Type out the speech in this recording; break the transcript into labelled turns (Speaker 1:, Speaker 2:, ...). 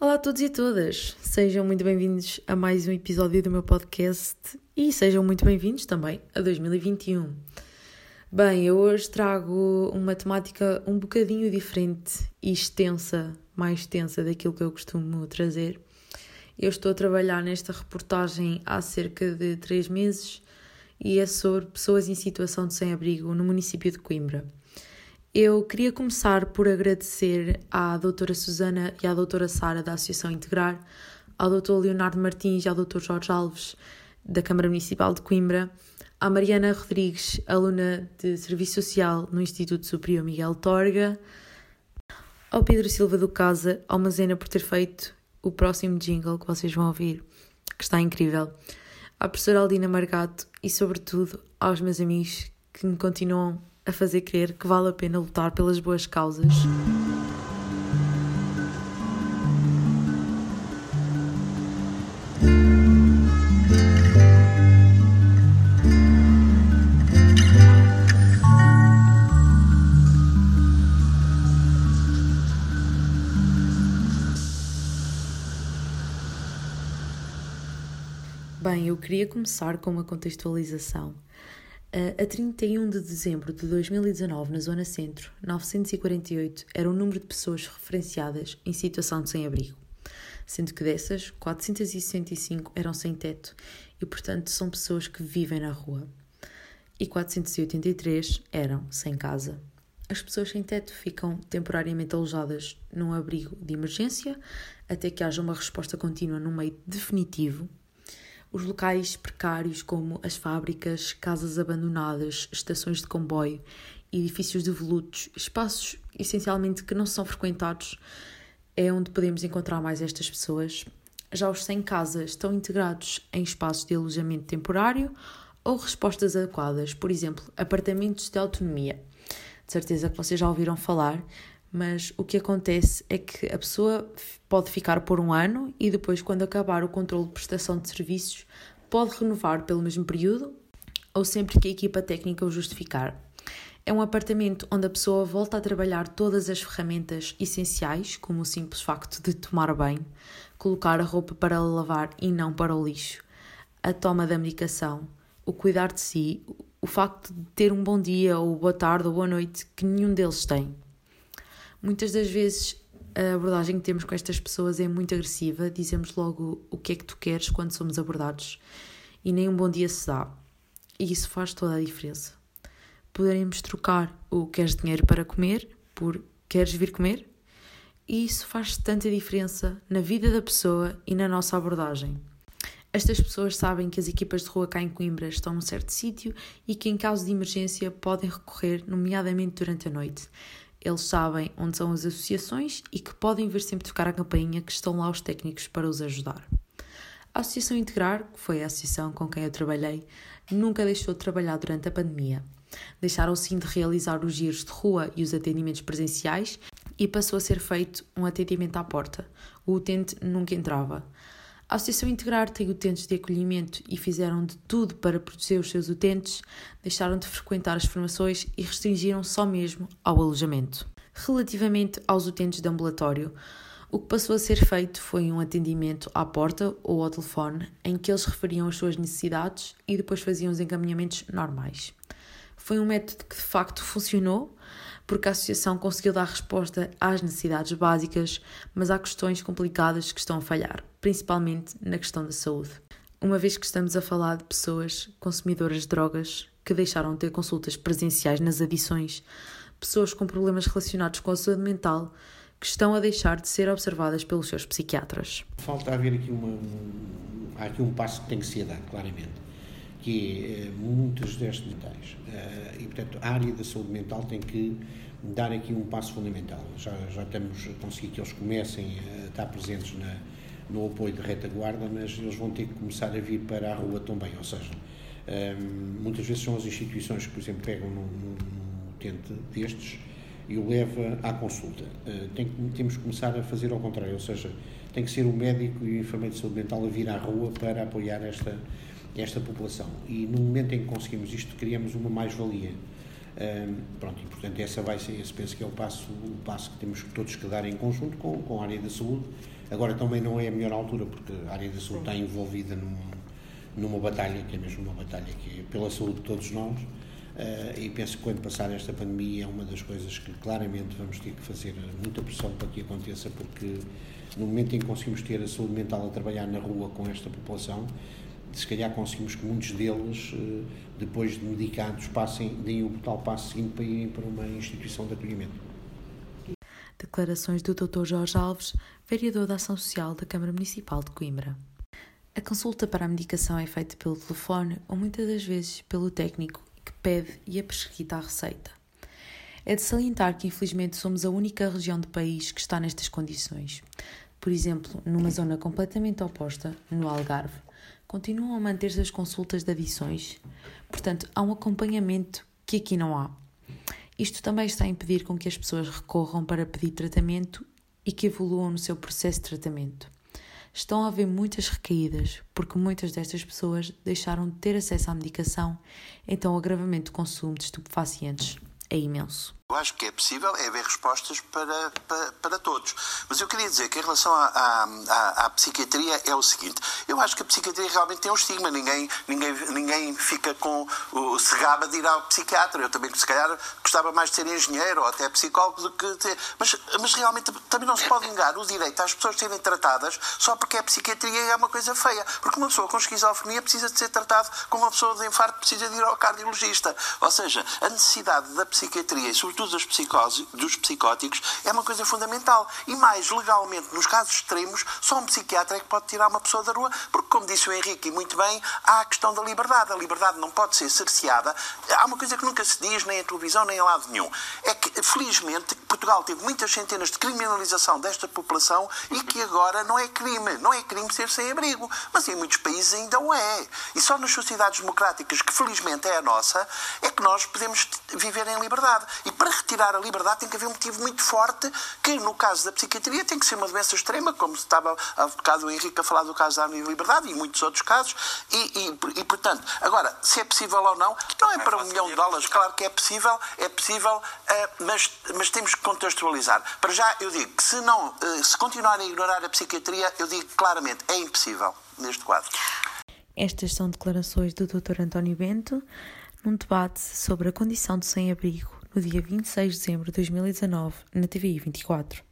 Speaker 1: Olá a todos e todas, sejam muito bem-vindos a mais um episódio do meu podcast e sejam muito bem-vindos também a 2021. Bem, eu hoje trago uma temática um bocadinho diferente e extensa, mais extensa daquilo que eu costumo trazer. Eu estou a trabalhar nesta reportagem há cerca de três meses e é sobre pessoas em situação de sem-abrigo no município de Coimbra. Eu queria começar por agradecer à doutora Susana e à doutora Sara da Associação Integrar, ao doutor Leonardo Martins e ao doutor Jorge Alves da Câmara Municipal de Coimbra, à Mariana Rodrigues, aluna de Serviço Social no Instituto Superior Miguel Torga, ao Pedro Silva do Casa, ao Mazena por ter feito o próximo jingle que vocês vão ouvir, que está incrível, à professora Aldina Margato e, sobretudo, aos meus amigos que me continuam a fazer crer que vale a pena lutar pelas boas causas. Bem, eu queria começar com uma contextualização. A 31 de dezembro de 2019, na Zona Centro, 948 era o número de pessoas referenciadas em situação de sem-abrigo, sendo que dessas, 465 eram sem teto e, portanto, são pessoas que vivem na rua, e 483 eram sem casa. As pessoas sem teto ficam temporariamente alojadas num abrigo de emergência até que haja uma resposta contínua no meio definitivo os locais precários, como as fábricas, casas abandonadas, estações de comboio, edifícios devolutos, espaços essencialmente que não são frequentados, é onde podemos encontrar mais estas pessoas. Já os sem casa estão integrados em espaços de alojamento temporário ou respostas adequadas, por exemplo, apartamentos de autonomia. De certeza que vocês já ouviram falar, mas o que acontece é que a pessoa pode ficar por um ano e depois, quando acabar o controle de prestação de serviços, pode renovar pelo mesmo período ou sempre que a equipa técnica o justificar. É um apartamento onde a pessoa volta a trabalhar todas as ferramentas essenciais, como o simples facto de tomar banho, colocar a roupa para lavar e não para o lixo, a toma da medicação, o cuidar de si, o facto de ter um bom dia ou boa tarde ou boa noite que nenhum deles tem. Muitas das vezes a abordagem que temos com estas pessoas é muito agressiva, dizemos logo o que é que tu queres quando somos abordados e nem um bom dia se dá. E isso faz toda a diferença. Poderemos trocar o queres dinheiro para comer por queres vir comer? E isso faz tanta diferença na vida da pessoa e na nossa abordagem. Estas pessoas sabem que as equipas de rua cá em Coimbra estão num certo sítio e que, em caso de emergência, podem recorrer, nomeadamente durante a noite. Eles sabem onde são as associações e que podem vir sempre tocar a campainha que estão lá os técnicos para os ajudar. A Associação Integrar, que foi a associação com quem eu trabalhei, nunca deixou de trabalhar durante a pandemia. Deixaram sim de realizar os giros de rua e os atendimentos presenciais e passou a ser feito um atendimento à porta. O utente nunca entrava. A Associação Integrar tem utentes de acolhimento e fizeram de tudo para proteger os seus utentes, deixaram de frequentar as formações e restringiram só mesmo ao alojamento. Relativamente aos utentes de ambulatório, o que passou a ser feito foi um atendimento à porta ou ao telefone em que eles referiam as suas necessidades e depois faziam os encaminhamentos normais. Foi um método que de facto funcionou, porque a associação conseguiu dar resposta às necessidades básicas, mas há questões complicadas que estão a falhar, principalmente na questão da saúde. Uma vez que estamos a falar de pessoas consumidoras de drogas que deixaram de ter consultas presenciais nas adições, pessoas com problemas relacionados com a saúde mental que estão a deixar de ser observadas pelos seus psiquiatras.
Speaker 2: Falta haver aqui uma. Há aqui um passo que tem que ser dado, claramente, que é muitos destes detalhes. Eh, e, portanto, a área da saúde mental tem que dar aqui um passo fundamental. Já, já estamos a conseguir que eles comecem a estar presentes na, no apoio de retaguarda, mas eles vão ter que começar a vir para a rua também. Ou seja, um, muitas vezes são as instituições que, por exemplo, pegam num, num utente destes e o leva à consulta. Uh, tem temos que começar a fazer ao contrário, ou seja, tem que ser o médico e o enfermeiro de saúde mental a vir à rua para apoiar esta, esta população. E no momento em que conseguimos isto, criamos uma mais-valia Um, pronto, e portanto essa vai ser, esse penso que é o passo, o passo que temos todos que dar em conjunto com, com a área da saúde. Agora também não é a melhor altura, porque a área da saúde está envolvida num, numa batalha, que é mesmo uma batalha que é pela saúde de todos nós, uh, e penso que quando passar esta pandemia é uma das coisas que claramente vamos ter que fazer muita pressão para que aconteça, porque no momento em que conseguimos ter a saúde mental a trabalhar na rua com esta população, se calhar conseguimos que muitos deles, eh, depois de medicados, passem, deem o tal passo seguinte para irem para uma instituição de acolhimento.
Speaker 1: Declarações do Dr. Jorge Alves, vereador da Ação Social da Câmara Municipal de Coimbra. A consulta para a medicação é feita pelo telefone ou muitas das vezes pelo técnico que pede e é prescrita a receita. É de salientar que, infelizmente, somos a única região do país que está nestas condições. Por exemplo, numa zona completamente oposta, no Algarve, continuam a manter-se as consultas de adições. Portanto, há um acompanhamento que aqui não há. Isto também está a impedir com que as pessoas recorram para pedir tratamento e que evoluam no seu processo de tratamento. Estão a haver muitas recaídas, porque muitas destas pessoas deixaram de ter acesso à medicação, então o agravamento do consumo de estupefacientes é imenso.
Speaker 3: Eu acho que é possível é haver respostas para, para, para todos. Mas eu queria dizer que em relação à, à, à, psiquiatria é o seguinte: eu acho que a psiquiatria realmente tem um estigma. Ninguém, ninguém, ninguém fica com o se gaba de ir ao psiquiatra. Eu também, se calhar, gostava mais de ser engenheiro ou até psicólogo do que ter. Mas, mas realmente também não se pode negar o direito às pessoas serem tratadas só porque a psiquiatria é uma coisa feia. Porque uma pessoa com esquizofrenia precisa de ser tratado como uma pessoa de infarto precisa de ir ao cardiologista. Ou seja, a necessidade da psiquiatria, e sobretudo psicose, dos psicóticos é uma coisa fundamental. E mais, legalmente, nos casos extremos, só um psiquiatra é que pode tirar uma pessoa da rua, porque, como disse o Henrique e muito bem, há a questão da liberdade. A liberdade não pode ser cerceada. Há uma coisa que nunca se diz, nem em televisão, nem em lado nenhum. É que, felizmente, Portugal teve muitas centenas de criminalização desta população e que agora não é crime. Não é crime ser sem abrigo. Mas em muitos países ainda o é. E só nas sociedades democráticas, que felizmente é a nossa, é que nós podemos viver em liberdade. E para retirar a liberdade tem que haver um motivo muito forte, que no caso da psiquiatria tem que ser uma doença extrema, como estava há bocado o Henrique a falar do caso da liberdade e muitos outros casos, e, e, e, portanto, agora, se é possível ou não, não é para um milhão de dólares, claro que é possível, é possível, uh, mas, mas temos que contextualizar. Para já, eu digo que se, não, uh, se continuarem a ignorar a psiquiatria, eu digo claramente, é impossível neste quadro.
Speaker 1: Estas são declarações do Dr. António Bento num debate sobre a condição de sem-abrigo no dia 26 de dezembro de 2019, na TVI 24.